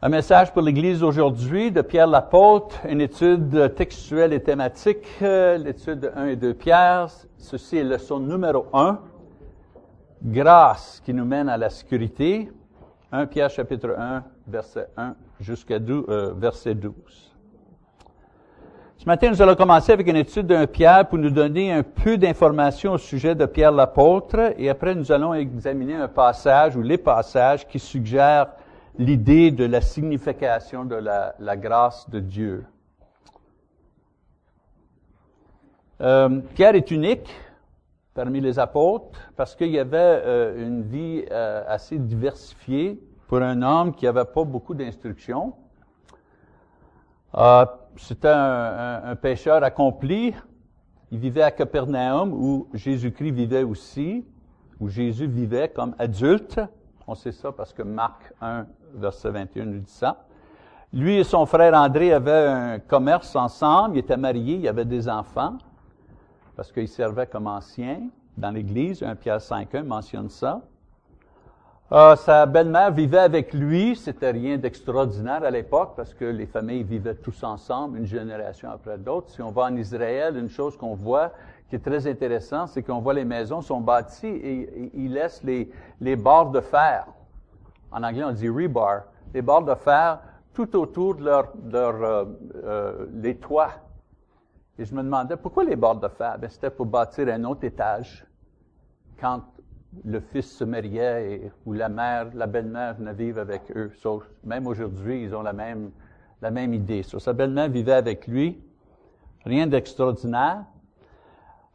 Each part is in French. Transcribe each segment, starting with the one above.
Un message pour l'Église aujourd'hui de Pierre l'apôtre, une étude textuelle et thématique, euh, l'étude 1 et 2 Pierre. Ceci est leçon numéro 1, grâce qui nous mène à la sécurité. 1 Pierre chapitre 1, verset 1 jusqu'à euh, verset 12. Ce matin, nous allons commencer avec une étude d'un Pierre pour nous donner un peu d'informations au sujet de Pierre l'apôtre et après nous allons examiner un passage ou les passages qui suggèrent l'idée de la signification de la, grâce de Dieu. Euh, Pierre est unique parmi les apôtres parce qu'il y avait euh, une vie euh, assez diversifiée pour un homme qui n'avait pas beaucoup d'instructions. C'était un, un, pécheur accompli. Il vivait à Capernaum où Jésus-Christ vivait aussi, où Jésus vivait comme adulte. On sait ça parce que Marc 1, verset 21 nous dit ça. Lui et son frère André avaient un commerce ensemble, ils étaient mariés, ils avaient des enfants, parce qu'ils servaient comme anciens dans l'Église. 1 Pierre 5.1 mentionne ça. Euh, sa belle-mère vivait avec lui, c'était rien d'extraordinaire à l'époque parce que les familles vivaient tous ensemble, une génération après l'autre. Si on va en Israël, une chose qu'on voit, qui est très intéressant, c'est qu'on voit les maisons sont bâties et, ils laissent les, les barres de fer. En anglais, on dit rebar. Les barres de fer tout autour de leur, leur euh, euh, les toits. Et je me demandais pourquoi les barres de fer? Ben, c'était pour bâtir un autre étage. Quand le fils se mariait ou la mère, la belle-mère venait vivre avec eux. même aujourd'hui, ils ont la même, la même idée. sa belle-mère vivait avec lui. Rien d'extraordinaire.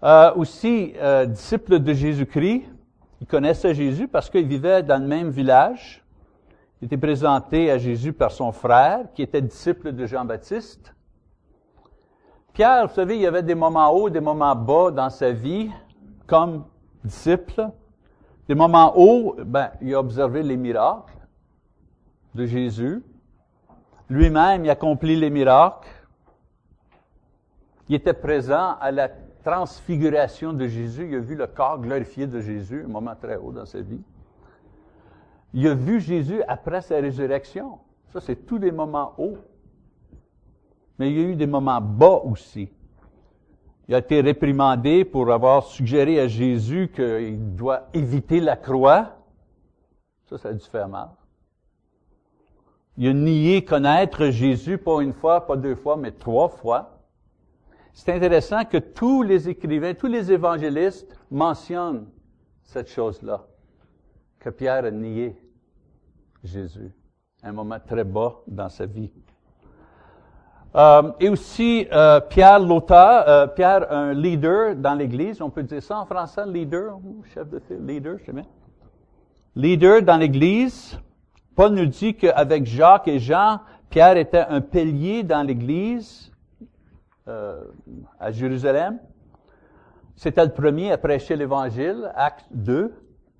Euh, aussi, euh, disciple de Jésus-Christ, il connaissait Jésus parce qu'il vivait dans le même village. Il était présenté à Jésus par son frère, qui était disciple de Jean-Baptiste. Pierre, vous savez, il y avait des moments hauts, des moments bas dans sa vie, comme disciple. Des moments hauts, ben, il a observé les miracles de Jésus. Lui-même, il accomplit les miracles. Il était présent à la transfiguration de Jésus, il a vu le corps glorifié de Jésus, un moment très haut dans sa vie. Il a vu Jésus après sa résurrection. Ça, c'est tous des moments hauts. Mais il y a eu des moments bas aussi. Il a été réprimandé pour avoir suggéré à Jésus qu'il doit éviter la croix. Ça, ça a dû faire mal. Il a nié connaître Jésus, pas une fois, pas deux fois, mais trois fois c'est intéressant que tous les écrivains, tous les évangélistes mentionnent cette chose-là, que Pierre a nié Jésus, un moment très bas dans sa vie. Euh, et aussi, euh, Pierre, l'auteur, euh, Pierre, un leader dans l'Église, on peut dire ça en français, leader, chef de file, leader, je sais bien. Leader dans l'Église. Paul nous dit qu'avec Jacques et Jean, Pierre était un pilier dans l'Église. Euh, à Jérusalem. C'était le premier à prêcher l'Évangile, acte 2,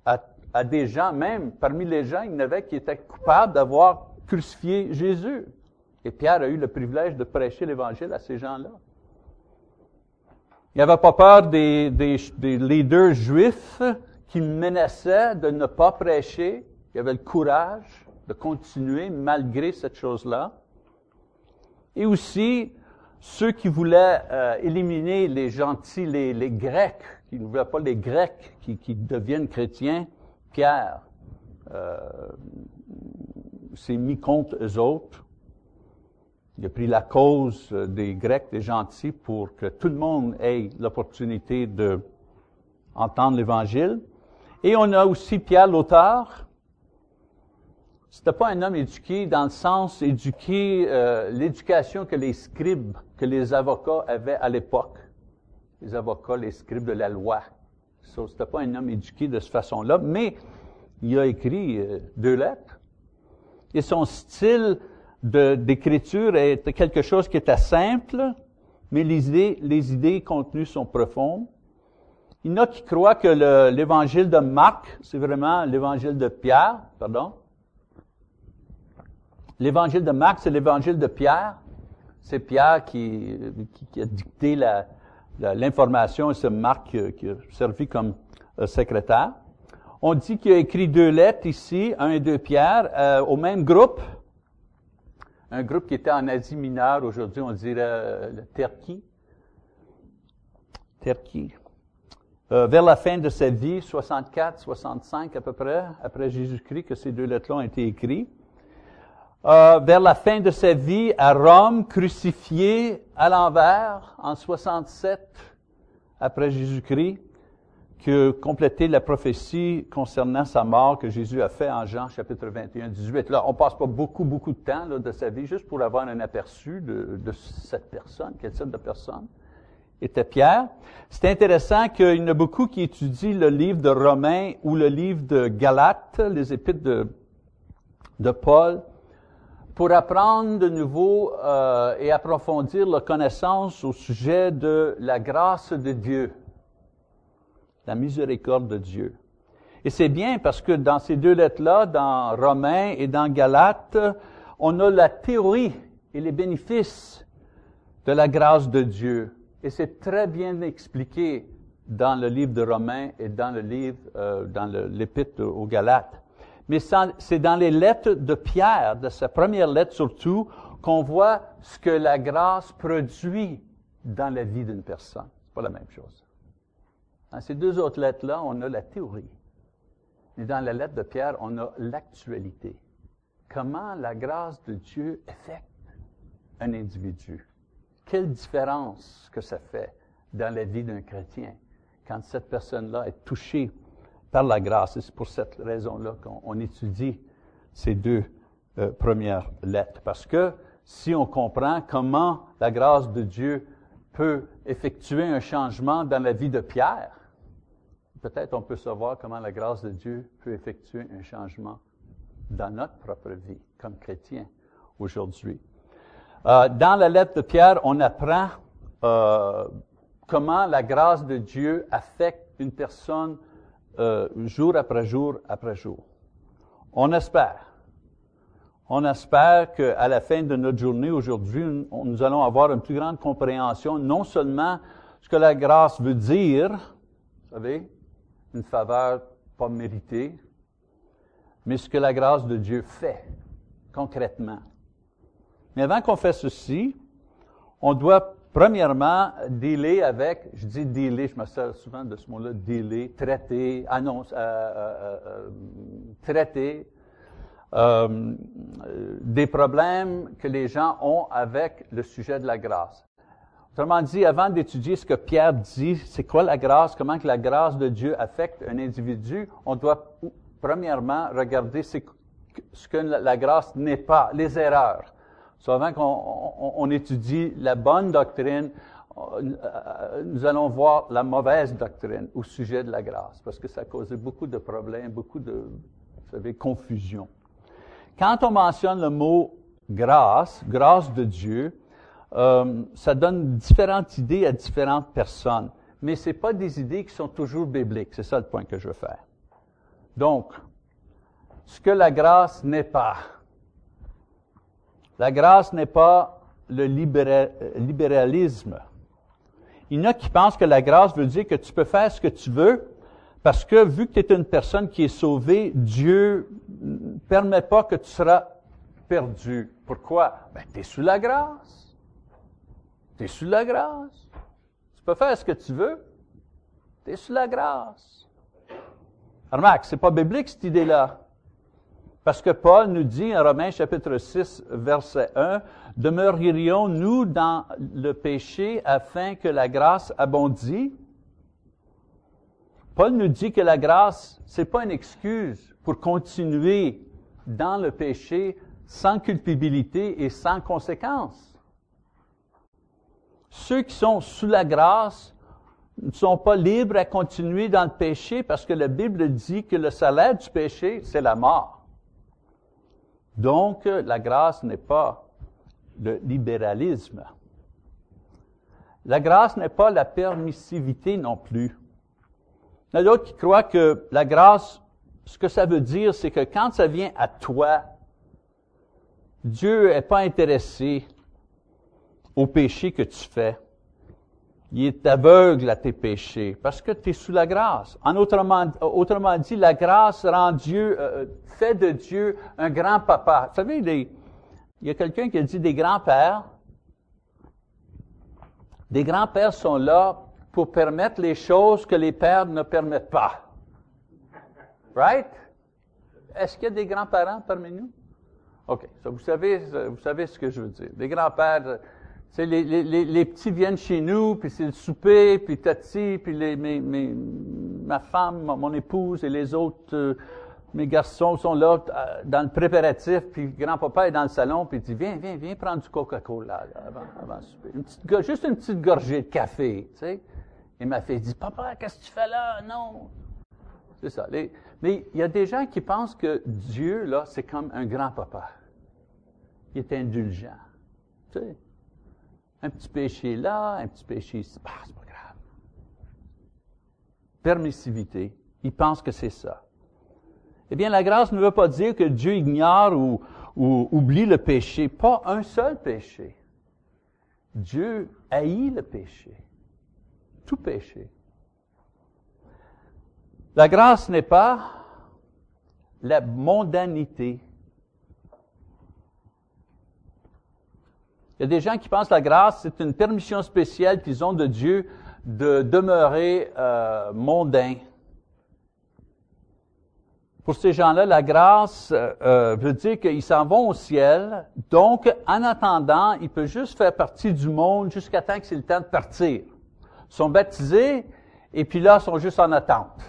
à, à, des gens, même parmi les gens, il y en avait qui étaient coupables d'avoir crucifié Jésus. Et Pierre a eu le privilège de prêcher l'Évangile à ces gens-là. Il n'avait pas peur des, leaders juifs qui menaçaient de ne pas prêcher. Il avait le courage de continuer malgré cette chose-là. Et aussi, ceux qui voulaient euh, éliminer les gentils, les, Grecs, qui ne voulaient pas les Grecs qui deviennent chrétiens, Pierre euh, s'est mis contre eux autres. Il a pris la cause des Grecs, des gentils, pour que tout le monde ait l'opportunité de entendre l'Évangile. Et on a aussi Pierre l'auteur. C'était pas un homme éduqué dans le sens éduqué, euh, l'éducation que les scribes que les avocats avaient à l'époque. Les avocats, les scribes de la loi. Ce n'était pas un homme éduqué de cette façon-là, mais il a écrit euh, deux lettres. Et son style d'écriture est quelque chose qui était simple, mais les idées, les contenues sont profondes. Il y en a qui croient que l'évangile de Marc, c'est vraiment l'évangile de Pierre, pardon. L'évangile de Marc, c'est l'évangile de Pierre. C'est Pierre qui, a dicté l'information et c'est Marc qui, a servi comme euh, secrétaire. On dit qu'il a écrit deux lettres ici, un et deux Pierre, euh, au même groupe, un groupe qui était en Asie mineure, aujourd'hui on dirait euh, le Turquie. Turquie. Euh, vers la fin de sa vie, 64, 65 à peu près, après Jésus-Christ, que ces deux lettres-là ont été écrites. Vers la fin de sa vie, à Rome, crucifié à l'envers, en 67 après Jésus-Christ, que compléter la prophétie concernant sa mort que Jésus a fait en Jean chapitre 21, 18. Là, on passe pas beaucoup, beaucoup de temps de sa vie juste pour avoir un aperçu de, cette personne, quel type de personne était Pierre. C'est intéressant qu'il y en a beaucoup qui étudient le livre de Romains ou le livre de Galates, les épîtres de Paul, pour apprendre de nouveau euh, et approfondir la connaissance au sujet de la grâce de Dieu, la miséricorde de Dieu. Et c'est bien parce que dans ces deux lettres-là, dans Romains et dans Galates, on a la théorie et les bénéfices de la grâce de Dieu. Et c'est très bien expliqué dans le livre de Romains et dans le livre, euh, dans l'épître aux Galates. Mais c'est dans les lettres de Pierre, de sa première lettre surtout, qu'on voit ce que la grâce produit dans la vie d'une personne. C'est pas la même chose. Dans ces deux autres lettres-là, on a la théorie. Mais dans la lettre de Pierre, on a l'actualité. Comment la grâce de Dieu affecte un individu? Quelle différence que ça fait dans la vie d'un chrétien quand cette personne-là est touchée par la grâce. Et c'est pour cette raison-là qu'on étudie ces deux euh, premières lettres. Parce que si on comprend comment la grâce de Dieu peut effectuer un changement dans la vie de Pierre, peut-être on peut savoir comment la grâce de Dieu peut effectuer un changement dans notre propre vie comme chrétien aujourd'hui. Euh, dans la lettre de Pierre, on apprend euh, comment la grâce de Dieu affecte une personne euh, jour après jour après jour. On espère. On espère qu'à la fin de notre journée aujourd'hui, nous allons avoir une plus grande compréhension, non seulement ce que la grâce veut dire, vous savez, une faveur pas méritée, mais ce que la grâce de Dieu fait concrètement. Mais avant qu'on fasse ceci, on doit premièrement dealer avec, je dis dealer, je me sers souvent de ce mot-là, dealer, traiter, annonce, euh, euh, euh, traiter des problèmes que les gens ont avec le sujet de la grâce. Autrement dit, avant d'étudier ce que Pierre dit, c'est quoi la grâce, comment que la grâce de Dieu affecte un individu, on doit premièrement regarder ce que la grâce n'est pas, les erreurs. So, avant qu'on étudie la bonne doctrine, euh, nous allons voir la mauvaise doctrine au sujet de la grâce, parce que ça a causé beaucoup de problèmes, beaucoup de, vous savez, confusion. Quand on mentionne le mot grâce, grâce de Dieu, euh, ça donne différentes idées à différentes personnes, mais ce pas des idées qui sont toujours bibliques. C'est ça le point que je veux faire. Donc, ce que la grâce n'est pas, la grâce n'est pas le libéralisme. Il y en a qui pensent que la grâce veut dire que tu peux faire ce que tu veux parce que vu que tu es une personne qui est sauvée, Dieu ne permet pas que tu seras perdu. Pourquoi? Ben, tu sous la grâce. Tu sous la grâce. Tu peux faire ce que tu veux. Tu es sous la grâce. Remarque, c'est pas biblique cette idée-là. Parce que Paul nous dit en Romains chapitre 6, verset 1, demeurions-nous dans le péché afin que la grâce abondit? Paul nous dit que la grâce, c'est pas une excuse pour continuer dans le péché sans culpabilité et sans conséquence. Ceux qui sont sous la grâce ne sont pas libres à continuer dans le péché parce que la Bible dit que le salaire du péché, c'est la mort. Donc, la grâce n'est pas le libéralisme. La grâce n'est pas la permissivité non plus. Il y a d'autres qui croient que la grâce, ce que ça veut dire, c'est que quand ça vient à toi, Dieu n'est pas intéressé au péché que tu fais il est aveugle à tes péchés parce que tu es sous la grâce. En autrement, dit, la grâce rend Dieu, euh, fait de Dieu un grand papa. Vous savez, il y a quelqu'un qui a dit des grands-pères. Des grands-pères sont là pour permettre les choses que les pères ne permettent pas. Right? Est-ce qu'il y a des grands-parents parmi nous? OK. vous, savez, vous savez ce que je veux dire. Les grands-pères, les, petits viennent chez nous, puis c'est le souper, puis Tati, puis ma femme, mon épouse et les autres, euh, mes garçons sont là euh, dans le préparatif, puis grand-papa est dans le salon, puis il dit, viens, viens, viens prendre du Coca-Cola avant, avant le souper. Juste une petite gorgée de café, tu sais. Et ma fille dit, papa, qu'est-ce que tu fais là? Non. C'est ça. mais il y a des gens qui pensent que Dieu, là, c'est comme un grand-papa. Il est indulgent. Tu sais. Un petit péché là, un petit péché ici. Bah, c'est pas grave. Permissivité. Ils pensent que c'est ça. Eh bien, la grâce ne veut pas dire que Dieu ignore ou, ou oublie le péché. Pas un seul péché. Dieu haït le péché. Tout péché. La grâce n'est pas la mondanité. Il y a des gens qui pensent que la grâce, c'est une permission spéciale qu'ils ont de Dieu de demeurer euh, mondain. Pour ces gens-là, la grâce euh, euh, veut dire qu'ils s'en vont au ciel. Donc, en attendant, ils peuvent juste faire partie du monde jusqu'à temps que c'est le temps de partir. Ils sont baptisés et puis là, ils sont juste en attente.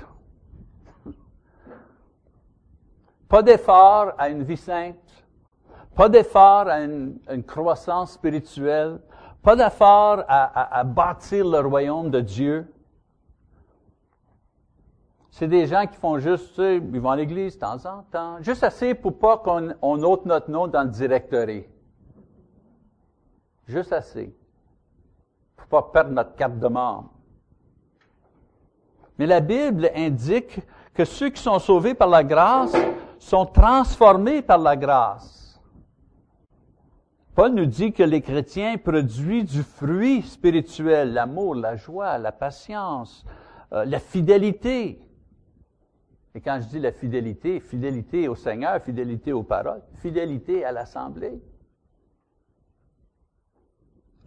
Pas d'effort à une vie sainte, pas d'effort à une, croissance spirituelle, pas d'effort à, bâtir le royaume de Dieu. C'est des gens qui font juste, tu sais, ils vont à l'église de temps en temps, juste assez pour pas qu'on on ôte notre nom dans le directory. Juste assez. Pour pas perdre notre carte de membre. Mais la Bible indique que ceux qui sont sauvés par la grâce sont transformés par la grâce. Paul nous dit que les chrétiens produisent du fruit spirituel, l'amour, la joie, la patience, euh, la fidélité. Et quand je dis la fidélité, fidélité au Seigneur, fidélité aux paroles, fidélité à l'Assemblée.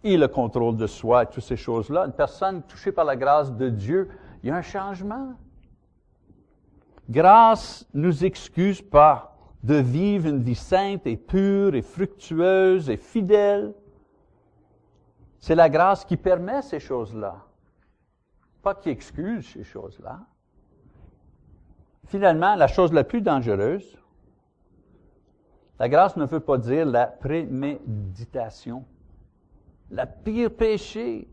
Et le contrôle de soi, toutes ces choses-là. Une personne touchée par la grâce de Dieu, il y a un changement. Grâce nous excuse pas de vivre une vie sainte et pure et fructueuse et fidèle. C'est la grâce qui permet ces choses-là, pas qui excuse ces choses-là. Finalement, la chose la plus dangereuse, la grâce ne veut pas dire la préméditation. La pire péché,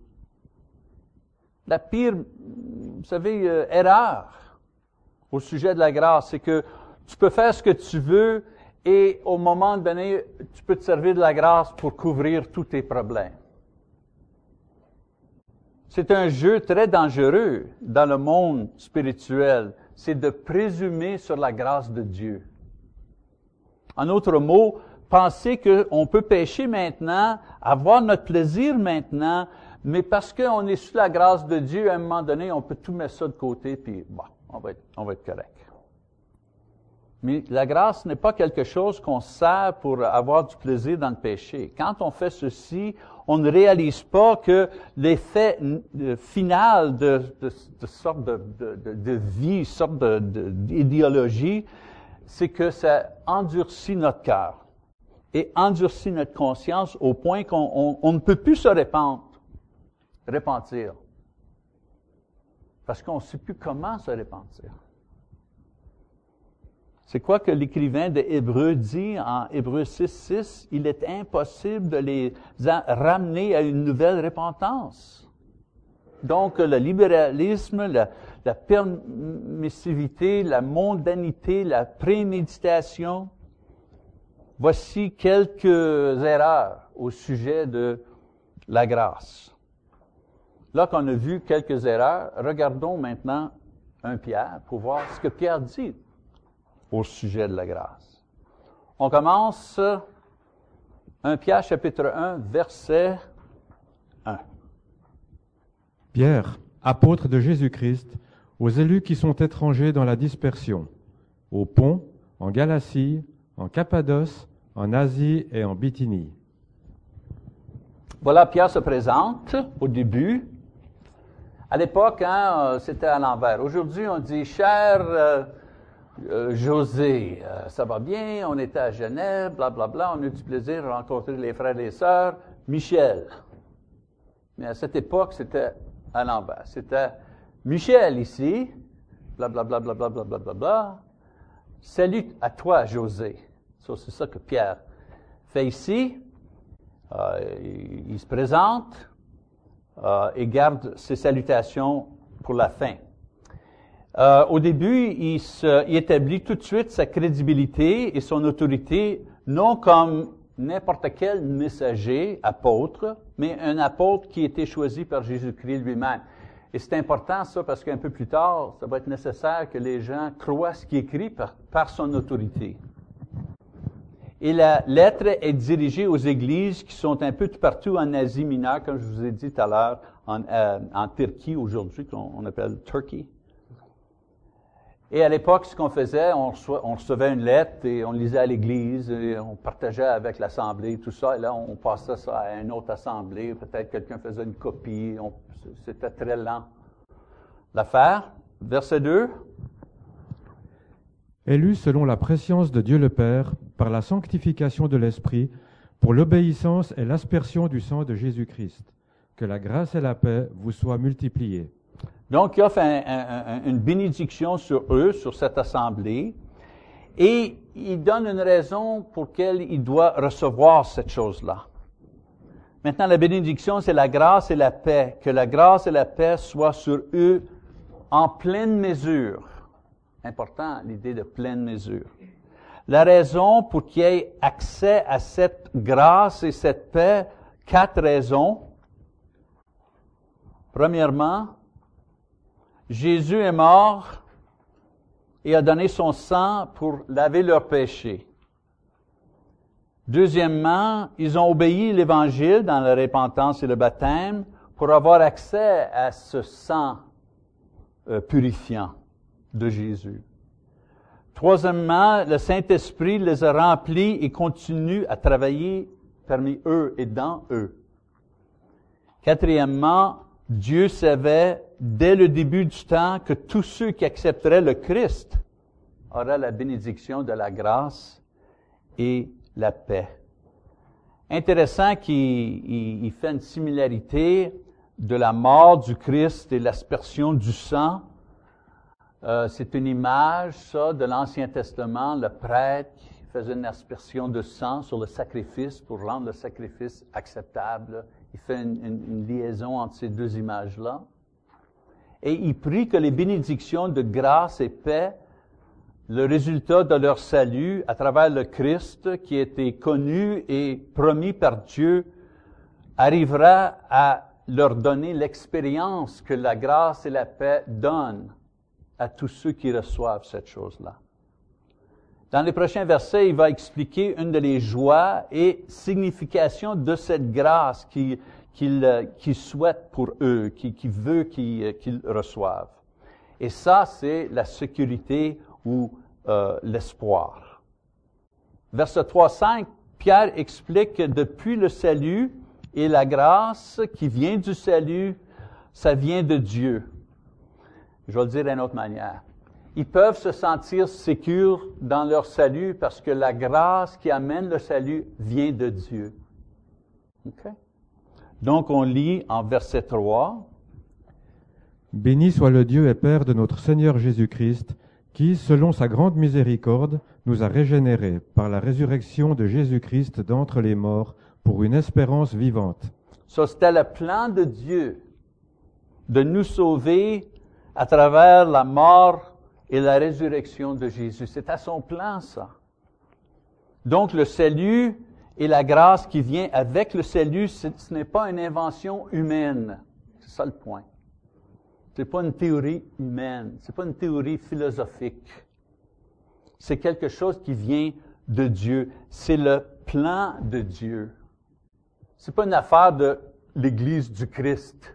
la pire, vous savez, euh, erreur, au sujet de la grâce, c'est que tu peux faire ce que tu veux et au moment donné, tu peux te servir de la grâce pour couvrir tous tes problèmes. C'est un jeu très dangereux dans le monde spirituel, c'est de présumer sur la grâce de Dieu. En autre mot, penser qu'on peut pécher maintenant, avoir notre plaisir maintenant, mais parce qu'on est sous la grâce de Dieu, à un moment donné, on peut tout mettre ça de côté, puis bon, être, on va être correct. Mais la grâce n'est pas quelque chose qu'on sert pour avoir du plaisir dans le péché. Quand on fait ceci, on ne réalise pas que l'effet final de, de, sorte de, de, de vie, sorte d'idéologie, c'est que ça endurcit notre cœur et endurcit notre conscience au point qu'on on, ne peut plus se répandre, repentir parce qu'on ne sait plus comment se repentir. C'est quoi que l'écrivain de Hébreu dit en Hébreu 6, 6? Il est impossible de les ramener à une nouvelle repentance. Donc, le libéralisme, la, la permissivité, la mondanité, la préméditation, voici quelques erreurs au sujet de la grâce. Là qu'on a vu quelques erreurs, regardons maintenant un Pierre pour voir ce que Pierre dit au sujet de la grâce. On commence 1 Pierre chapitre 1 verset 1. Pierre, apôtre de Jésus-Christ, aux élus qui sont étrangers dans la dispersion, au pont, en Galatie, en Cappadoce, en Asie et en Bithynie. Voilà, Pierre se présente au début. À l'époque, hein, euh, c'était à l'envers. Aujourd'hui, on dit, cher euh, euh, José, euh, ça va bien, on était à Genève, blablabla, bla, bla, on a eu du plaisir de rencontrer les frères et les sœurs. Michel. Mais à cette époque, c'était à l'envers. C'était Michel ici, blablabla, blablabla, blablabla, bla. Salut à toi, José. So, c'est ça que Pierre fait ici. Euh, il, se présente et garde ses salutations pour la fin. Euh, au début, il, se, il établit tout de suite sa crédibilité et son autorité, non comme n'importe quel messager, apôtre, mais un apôtre qui été choisi par Jésus-Christ lui-même. Et c'est important ça parce qu'un peu plus tard, ça va être nécessaire que les gens croient ce qui est écrit par, son autorité. Et la lettre est dirigée aux églises qui sont un peu partout en Asie mineure, comme je vous ai dit tout à l'heure, en, euh, en Turquie aujourd'hui, qu'on appelle Turkey. Et à l'époque, ce qu'on faisait, on, recevait une lettre et on lisait à l'église, et on partageait avec l'assemblée, tout ça, et là, on passait ça à une autre assemblée, peut-être quelqu'un faisait une copie, c'était très lent. L'affaire, verset 2. Élu selon la préscience de Dieu le Père, par la sanctification de l'Esprit, pour l'obéissance et l'aspersion du sang de Jésus-Christ. Que la grâce et la paix vous soient multipliées. Donc, il offre un, un, une bénédiction sur eux, sur cette assemblée, et il donne une raison pour laquelle il doit recevoir cette chose-là. Maintenant, la bénédiction, c'est la grâce et la paix. Que la grâce et la paix soient sur eux en pleine mesure. Important, l'idée de pleine mesure. La raison pour qu'il y ait accès à cette grâce et cette paix, quatre raisons. Premièrement, Jésus est mort et a donné son sang pour laver leurs péchés. Deuxièmement, ils ont obéi l'Évangile dans la repentance et le baptême pour avoir accès à ce sang euh, purifiant de Jésus. Troisièmement, le Saint-Esprit les a remplis et continue à travailler parmi eux et dans eux. Quatrièmement, Dieu savait dès le début du temps que tous ceux qui accepteraient le Christ auraient la bénédiction de la grâce et la paix. Intéressant qu'il fait une similarité de la mort du Christ et l'aspersion du sang. Euh, c'est une image, ça, de l'Ancien Testament, le prêtre qui faisait une aspersion de sang sur le sacrifice pour rendre le sacrifice acceptable. Il fait une, liaison entre ces deux images-là. Et il prie que les bénédictions de grâce et paix le résultat de leur salut à travers le Christ qui a été connu et promis par Dieu arrivera à leur donner l'expérience que la grâce et la paix donnent à tous ceux qui reçoivent cette chose-là. Dans les prochains versets, il va expliquer une de les joies et significations de cette grâce qu'il qu qu souhaite pour eux, qu'il qu veut qu'ils reçoivent. Et ça, c'est la sécurité ou euh, l'espoir. Verset 3, 5, Pierre explique que depuis le salut et la grâce qui vient du salut, ça vient de Dieu. Je vais le dire d'une autre manière. Ils peuvent se sentir sécures dans leur salut parce que la grâce qui amène le salut vient de Dieu. Okay? Donc on lit en verset 3. Béni soit le Dieu et Père de notre Seigneur Jésus-Christ, qui, selon sa grande miséricorde, nous a régénérés par la résurrection de Jésus-Christ d'entre les morts pour une espérance vivante. So, c'était le plan de Dieu de nous sauver à travers la mort et la résurrection de Jésus. C'est à son plan, ça. Donc, le salut et la grâce qui vient avec le salut, ce n'est pas une invention humaine. C'est ça le point. C'est pas une théorie humaine, c'est pas une théorie philosophique. C'est quelque chose qui vient de Dieu. C'est le plan de Dieu. C'est pas une affaire de l'Église du Christ.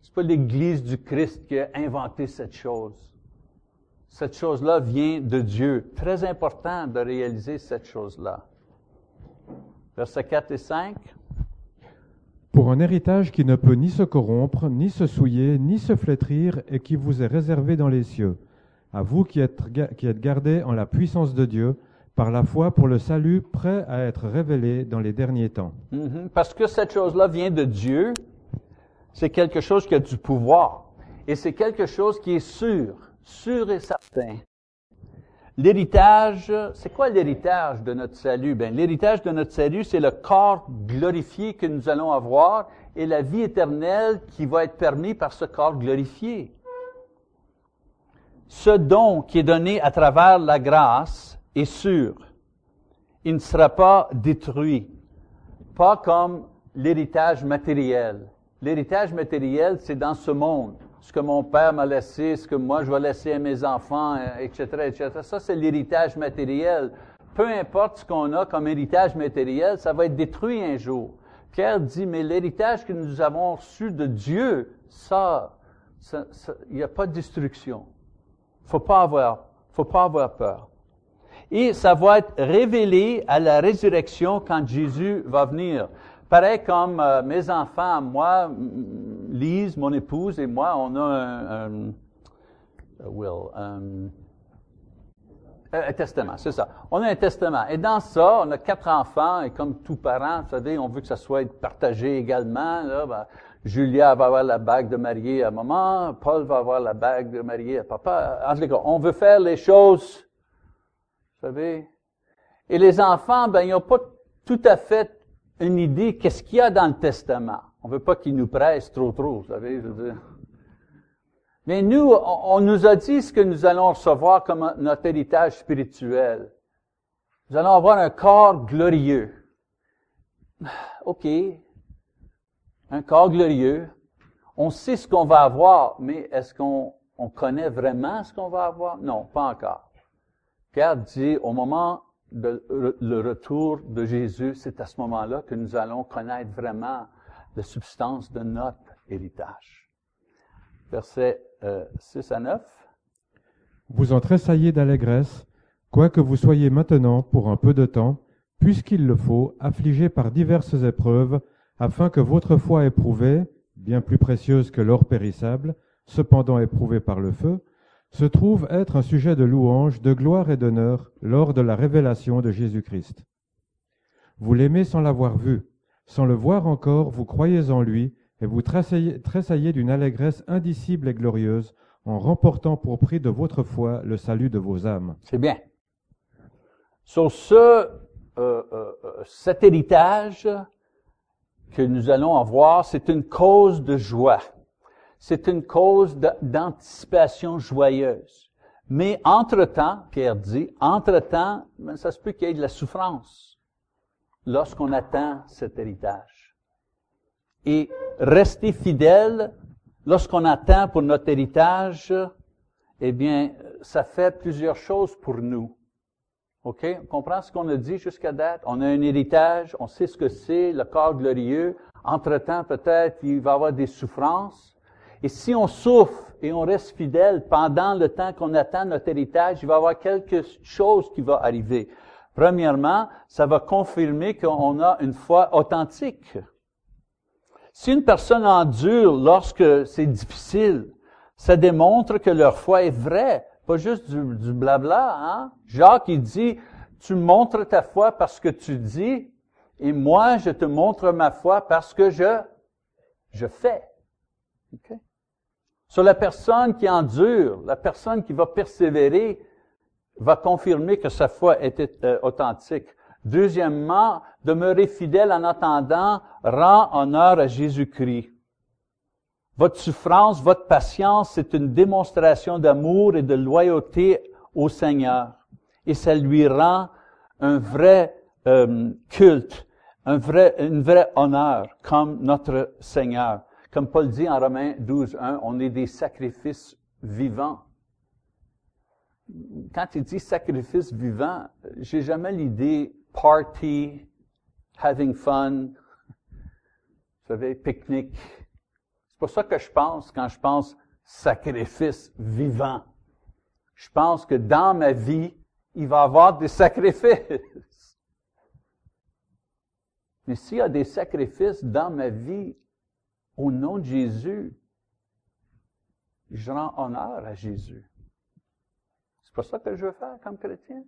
C'est pas l'Église du Christ qui a inventé cette chose. Cette chose-là vient de Dieu. Très important de réaliser cette chose-là. Versets 4 et 5. Pour un héritage qui ne peut ni se corrompre, ni se souiller, ni se flétrir, et qui vous est réservé dans les cieux, à vous qui êtes, qui êtes gardés en la puissance de Dieu, par la foi pour le salut prêt à être révélé dans les derniers temps. Mhm. Parce que cette chose-là vient de Dieu, c'est quelque chose qui a du pouvoir. Et c'est quelque chose qui est sûr, sûr et certain. L'héritage, c'est quoi l'héritage de notre salut? Ben, l'héritage de notre salut, c'est le corps glorifié que nous allons avoir et la vie éternelle qui va être permis par ce corps glorifié. Ce don qui est donné à travers la grâce est sûr. Il ne sera pas détruit. Pas comme l'héritage matériel. L'héritage matériel, c'est dans ce monde ce que mon père m'a laissé, ce que moi je vais laisser à mes enfants, etc., euh, etc. Ça, c'est l'héritage matériel. Peu importe ce qu'on a comme héritage matériel, ça va être détruit un jour. Pierre dit, mais l'héritage que nous avons reçu de Dieu, ça, il n'y a pas de destruction. Faut pas avoir, faut pas avoir peur. Et ça va être révélé à la résurrection quand Jésus va venir. Pareil comme euh, mes enfants, moi, Lise, mon épouse et moi, on a un, un, testament, c'est ça. On a un testament. Et dans ça, on a quatre enfants, et comme tout parent, vous savez, on veut que ça soit partagé également. Ben, Julia va avoir la bague de mariée à maman, Paul va avoir la bague de mariée à papa. En tout cas, on veut faire les choses, vous savez. Et les enfants, ben, ils n'ont pas tout à fait une idée qu'est-ce qu'il y a dans le testament. On veut pas qu'ils nous pressent trop trop, vous savez, je veux dire. Mais nous, on, nous a dit ce que nous allons recevoir comme notre héritage spirituel. Nous allons avoir un corps glorieux. OK. Un corps glorieux. On sait ce qu'on va avoir, mais est-ce qu'on on connaît vraiment ce qu'on va avoir? Non, pas encore. Pierre dit, au moment le retour de Jésus, c'est à ce moment-là que nous allons connaître vraiment la substance de notre héritage. Verset 6 euh, à 9. Vous en tressaillez d'allégresse, quoique vous soyez maintenant, pour un peu de temps, puisqu'il le faut, affligés par diverses épreuves, afin que votre foi éprouvée, bien plus précieuse que l'or périssable, cependant éprouvée par le feu, se trouve être un sujet de louange, de gloire et d'honneur lors de la révélation de Jésus-Christ. Vous l'aimez sans l'avoir vu, sans le voir encore, vous croyez en lui, et vous tressaillez, d'une allégresse indicible et glorieuse, en remportant pour prix de votre foi le salut de vos âmes. C'est bien. Sur ce, euh, euh, euh, cet héritage que nous allons avoir, c'est une cause de joie c'est une cause d'anticipation joyeuse. Mais entre-temps, Pierre dit, entre-temps, ben, ça se peut qu'il y ait de la souffrance lorsqu'on attend cet héritage. Et rester fidèle lorsqu'on attend pour notre héritage, eh bien, ça fait plusieurs choses pour nous. OK? On comprend ce qu'on a dit jusqu'à date? On a un héritage, on sait ce que c'est, le corps glorieux. Entre-temps, peut-être, il va y avoir des souffrances. Et si on souffre et on reste fidèle pendant le temps qu'on attend notre héritage, il va y avoir quelque chose qui va arriver. Premièrement, ça va confirmer qu'on a une foi authentique. Si une personne endure lorsque c'est difficile, ça démontre que leur foi est vraie, pas juste du, blabla. Hein? Jacques, il dit, tu montres ta foi parce que tu dis, et moi, je te montre ma foi parce que je, je fais. Okay? Sur la personne qui endure, la personne qui va persévérer, va confirmer que sa foi est euh, authentique. Deuxièmement, demeurer fidèle en attendant rend honneur à Jésus-Christ. Votre souffrance, votre patience, c'est une démonstration d'amour et de loyauté au Seigneur. Et ça lui rend un vrai euh, culte, un vrai, un vrai honneur comme notre Seigneur. Comme Paul dit en Romains 12, 1, on est des sacrifices vivants. Quand il dit sacrifice vivant, j'ai jamais l'idée party, having fun, vous savez, pique-nique. C'est pas ça que je pense quand je pense sacrifice vivant. Je pense que dans ma vie, il va y avoir des sacrifices. Mais s'il y a des sacrifices dans ma vie au nom de Jésus, je rends honneur à Jésus. C'est pas ça que je veux faire comme chrétien.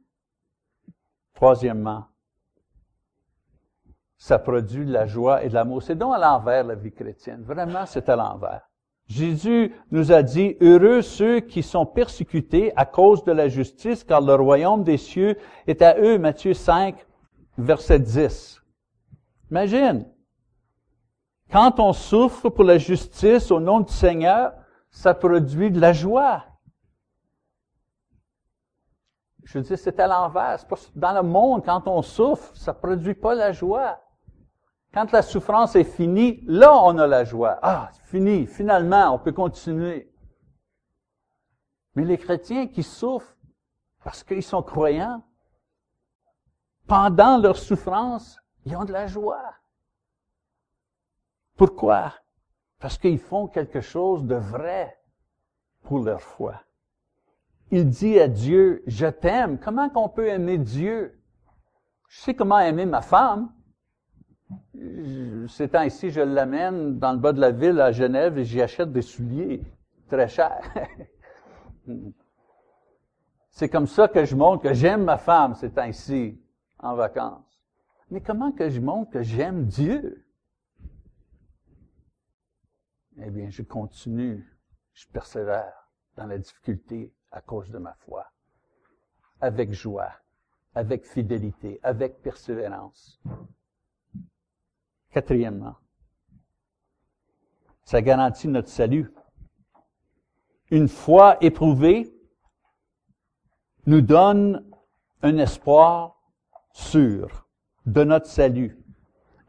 Troisièmement, ça produit de la joie et de l'amour. C'est donc à l'envers la vie chrétienne. Vraiment, c'est à l'envers. Jésus nous a dit, heureux ceux qui sont persécutés à cause de la justice, car le royaume des cieux est à eux. Matthieu 5, verset 10. Imagine, quand on souffre pour la justice au nom du Seigneur, ça produit de la joie. Je dis, c'est à l'envers. Dans le monde, quand on souffre, ça produit pas la joie. Quand la souffrance est finie, là, on a la joie. Ah, c'est fini. Finalement, on peut continuer. Mais les chrétiens qui souffrent parce qu'ils sont croyants, pendant leur souffrance, ils ont de la joie. Pourquoi? Parce qu'ils font quelque chose de vrai pour leur foi. Il dit à Dieu, je t'aime. Comment qu'on peut aimer Dieu? Je sais comment aimer ma femme. Ces temps-ci, je l'amène dans le bas de la ville à Genève et j'y achète des souliers très chers. C'est comme ça que je montre que j'aime ma femme ces temps-ci, en vacances. Mais comment que je montre que j'aime Dieu? Eh bien, je continue, je persévère dans la difficulté à cause de ma foi, avec joie, avec fidélité, avec persévérance. Quatrièmement, ça garantit notre salut. Une foi éprouvée nous donne un espoir sûr de notre salut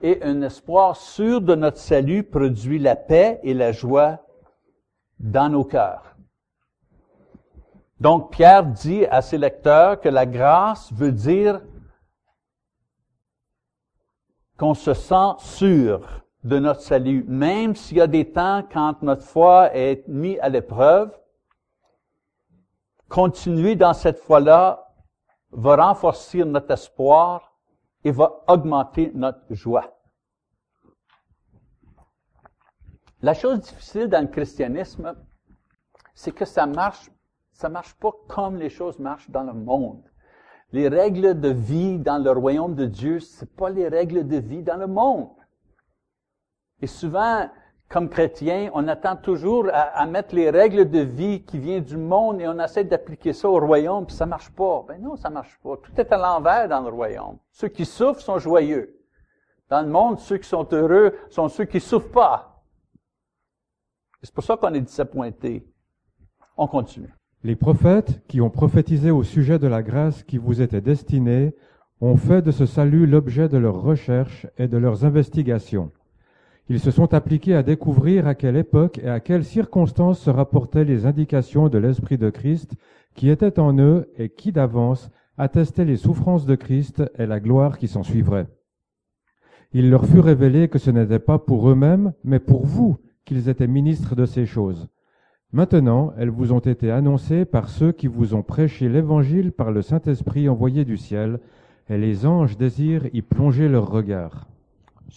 et un espoir sûr de notre salut produit la paix et la joie dans nos cœurs. Donc Pierre dit à ses lecteurs que la grâce veut dire qu'on se sent sûr de notre salut, même s'il y a des temps quand notre foi est mise à l'épreuve. Continuer dans cette foi-là va renforcer notre espoir et va augmenter notre joie. La chose difficile dans le christianisme, c'est que ça marche, ça marche pas comme les choses marchent dans le monde. Les règles de vie dans le royaume de Dieu, c'est pas les règles de vie dans le monde. Et souvent, comme chrétiens, on attend toujours à, mettre les règles de vie qui viennent du monde et on essaie d'appliquer ça au royaume, puis ça marche pas. Ben non, ça marche pas. Tout est à l'envers dans le royaume. Ceux qui souffrent sont joyeux. Dans le monde, ceux qui sont heureux sont ceux qui souffrent pas. C'est pour ça qu'on est disappointé. On continue. Les prophètes qui ont prophétisé au sujet de la grâce qui vous était destinée ont fait de ce salut l'objet de leurs recherches et de leurs investigations. Ils se sont appliqués à découvrir à quelle époque et à quelles circonstances se rapportaient les indications de l'Esprit de Christ qui était en eux et qui d'avance attestait les souffrances de Christ et la gloire qui s'en suivrait. Il leur fut révélé que ce n'était pas pour eux-mêmes, mais pour vous qu'ils étaient ministres de ces choses. Maintenant, elles vous ont été annoncées par ceux qui vous ont prêché l'Évangile par le Saint-Esprit envoyé du ciel, et les anges désirent y plonger leur regard.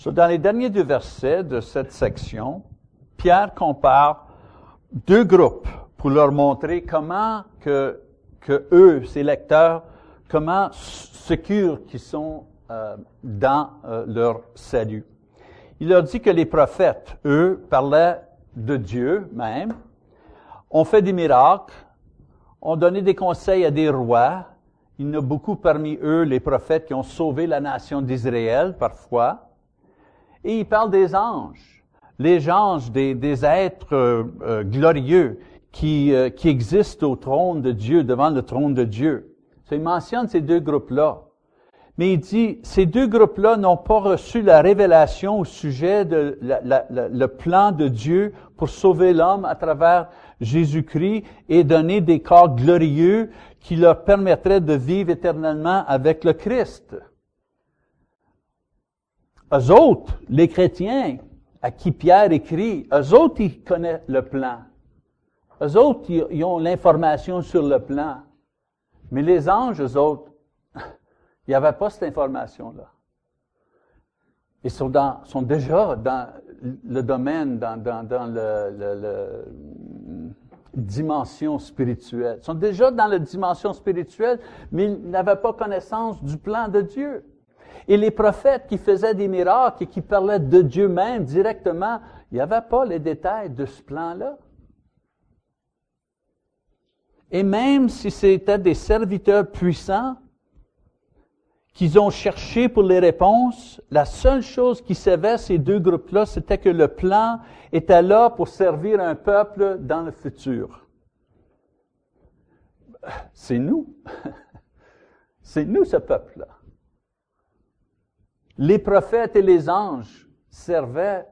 dans les derniers deux versets de cette section, Pierre compare deux groupes pour leur montrer comment que, que eux, ces lecteurs, comment secures qu'ils sont euh, dans euh, leur salut il leur dit que les prophètes, eux, parlaient de Dieu même, ont fait des miracles, ont donné des conseils à des rois. Il y en a beaucoup parmi eux, les prophètes, qui ont sauvé la nation d'Israël parfois. Et il parle des anges, les anges, des, êtres euh, euh, glorieux qui, euh, qui existent au trône de Dieu, devant le trône de Dieu. il mentionne ces deux groupes-là. Mais il dit, ces deux groupes-là n'ont pas reçu la révélation au sujet de le plan de Dieu pour sauver l'homme à travers Jésus-Christ et donner des corps glorieux qui leur permettraient de vivre éternellement avec le Christ. Eux autres, les chrétiens, à qui Pierre écrit, eux autres, ils connaissent le plan. Eux autres, ils ont l'information sur le plan. Mais les anges, eux autres, il n'y avait pas cette information-là. Ils sont, déjà dans le domaine, dans, dans, dimension spirituelle. Ils sont déjà dans la dimension spirituelle, mais ils n'avaient pas connaissance du plan de Dieu. Et les prophètes qui faisaient des miracles et qui parlaient de Dieu même directement, il n'y avait pas les détails de ce plan-là. Et même si c'était des serviteurs puissants qu'ils ont cherché pour les réponses, la seule chose qui savait ces deux groupes-là, c'était que le plan était là pour servir un peuple dans le futur. C'est nous. C'est nous ce peuple-là. Les prophètes et les anges servaient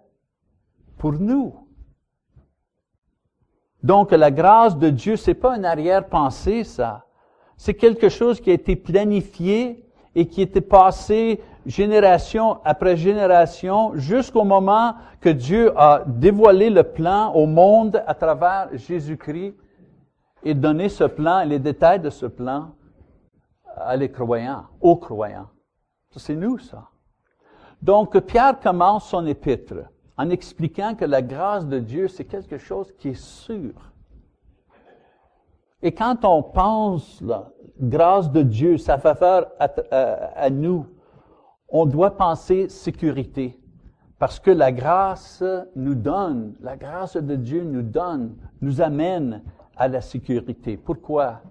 pour nous. Donc, la grâce de Dieu, c'est pas une arrière-pensée, ça. C'est quelque chose qui a été planifié et qui était passé génération après génération jusqu'au moment que Dieu a dévoilé le plan au monde à travers Jésus-Christ et donné ce plan et les détails de ce plan à les croyants, aux croyants. C'est nous, ça. Donc, Pierre commence son épître en expliquant que la grâce de Dieu, c'est quelque chose qui est sûr. Et quand on pense la grâce de Dieu, sa faveur à, nous, on doit penser sécurité. Parce que la grâce nous donne, la grâce de Dieu nous donne, nous amène à la sécurité. Pourquoi?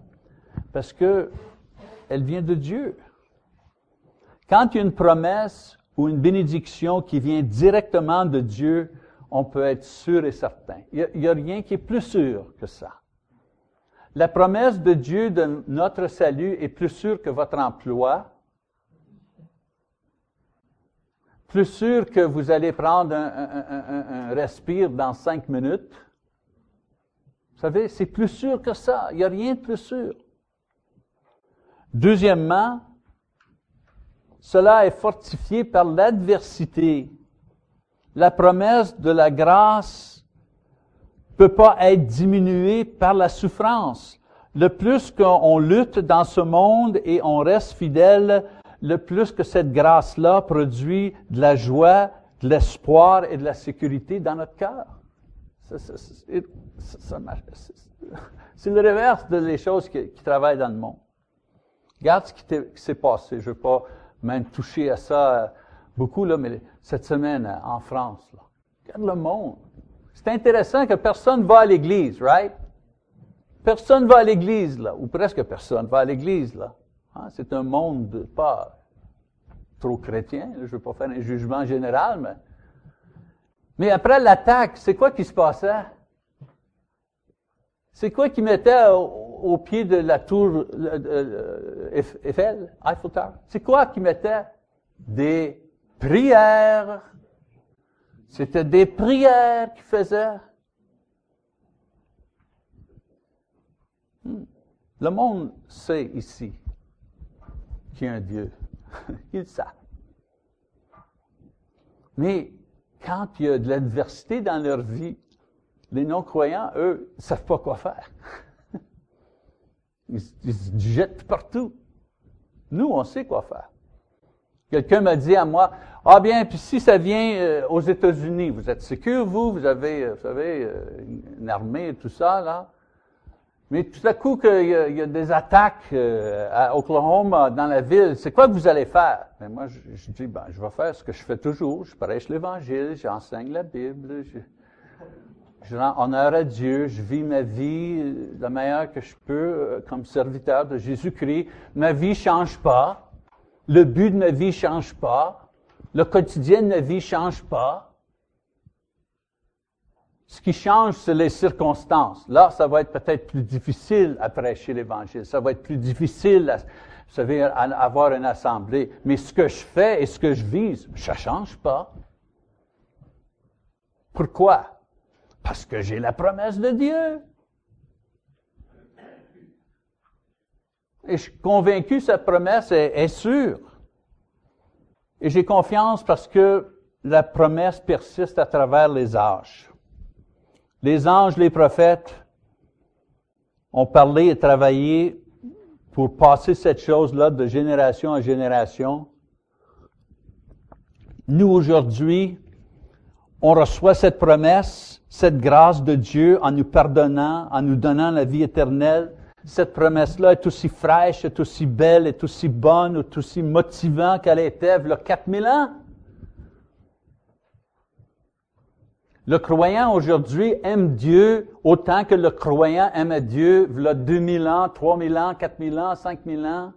Parce que elle vient de Dieu. Quand il y a une promesse, ou une bénédiction qui vient directement de Dieu, on peut être sûr et certain. Il n'y a, rien qui est plus sûr que ça. La promesse de Dieu de notre salut est plus sûre que votre emploi, plus sûr que vous allez prendre un, un, un, respire dans cinq minutes. Vous savez, c'est plus sûr que ça. Il n'y a rien de plus sûr. Deuxièmement, cela est fortifié par l'adversité. La promesse de la grâce peut pas être diminuée par la souffrance. Le plus qu'on lutte dans ce monde et on reste fidèle, le plus que cette grâce-là produit de la joie, de l'espoir et de la sécurité dans notre cœur. C'est le reverse des choses qui, travaillent dans le monde. Regarde ce qui s'est passé. Je veux pas même touché à ça beaucoup, là, mais cette semaine en France. Là. Regarde le monde. C'est intéressant que personne va à l'église, right? Personne va à l'église, là, ou presque personne va à l'église, là. Hein? C'est un monde pas trop chrétien, je ne veux pas faire un jugement général, mais... Mais après l'attaque, c'est quoi qui se passait? C'est quoi qui mettait au, pied de la tour Eiffel, Eiffel? Tower? C'est quoi qui mettait? Des prières. C'était des prières qu'il faisait. Hmm. Le monde sait ici qu'il y a un Dieu. Ils savent. Mais quand il y a de l'adversité dans leur vie, les non-croyants, eux, ne savent pas quoi faire. Ils, se jettent partout. Nous, on sait quoi faire. Quelqu'un m'a dit à moi, ah bien, puis si ça vient euh, aux États-Unis, vous êtes sûr, vous, vous avez, euh, vous savez, euh, une armée et tout ça, là. Mais tout à coup, qu'il y, a des attaques à Oklahoma, dans la ville, c'est quoi que vous allez faire? Mais moi, je, dis, ben, je vais faire ce que je fais toujours. Je prêche l'Évangile, j'enseigne la Bible, je, rends honneur à Dieu, je vis ma vie euh, la meilleure que je peux comme serviteur de Jésus-Christ. Ma vie change pas. Le but de ma vie change pas. Le quotidien de ma vie change pas. Ce qui change, c'est les circonstances. Là, ça va être peut-être plus difficile à prêcher l'Évangile. Ça va être plus difficile à, à avoir une assemblée. Mais ce que je fais et ce que je vise, ça change pas. Pourquoi? Parce que j'ai la promesse de Dieu. Et je suis convaincu que cette promesse est, est sûre. Et j'ai confiance parce que la promesse persiste à travers les âges. Les anges, les prophètes ont parlé et travaillé pour passer cette chose-là de génération en génération. nous aujourd'hui, on reçoit cette promesse, cette grâce de Dieu en nous pardonnant, en nous donnant la vie éternelle. Cette promesse-là est aussi fraîche, est aussi belle, est aussi bonne, est aussi motivante qu'elle était il y a 4000 ans. Le croyant aujourd'hui aime Dieu autant que le croyant aimait Dieu il y a 2000 ans, 3000 ans, 4000 ans, 5000 ans.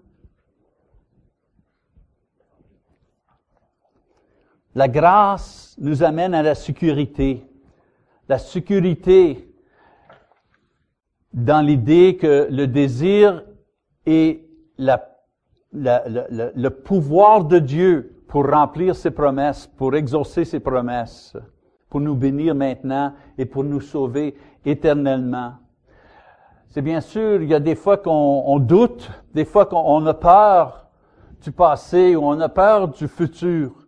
La grâce nous amène à la sécurité. La sécurité dans l'idée que le désir et le pouvoir de Dieu pour remplir ses promesses, pour exaucer ses promesses pour nous bénir maintenant et pour nous sauver éternellement. C'est bien sûr, il y a des fois qu'on doute, des fois qu'on a peur du passé ou on a peur du futur.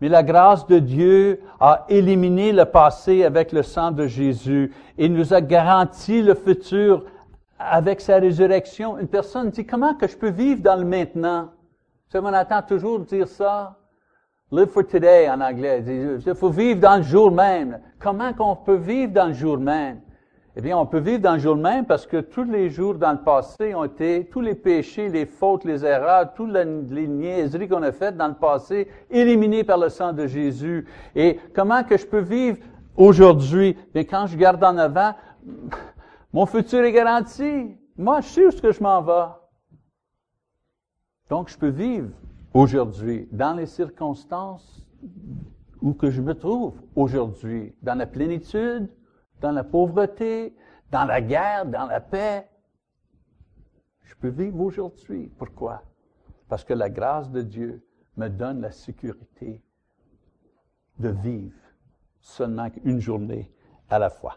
Mais la grâce de Dieu a éliminé le passé avec le sang de Jésus et nous a garanti le futur avec sa résurrection. Une personne dit, comment que je peux vivre dans le maintenant? On attend toujours dire ça. Live for today en anglais. Il faut vivre dans le jour même. Comment qu'on peut vivre dans le jour même? Eh bien, on peut vivre dans le jour même parce que tous les jours dans le passé ont été, tous les péchés, les fautes, les erreurs, toutes les niaiseries qu'on a faites dans le passé, éliminés par le sang de Jésus. Et comment que je peux vivre aujourd'hui? Bien, quand je garde en avant, mon futur est garanti. Moi, je sais où ce que je m'en vais. Donc, je peux vivre aujourd'hui, dans les circonstances où que je me trouve aujourd'hui, dans la plénitude, dans la pauvreté, dans la guerre, dans la paix, je peux vivre aujourd'hui. Pourquoi? Parce que la grâce de Dieu me donne la sécurité de vivre seulement une journée à la fois.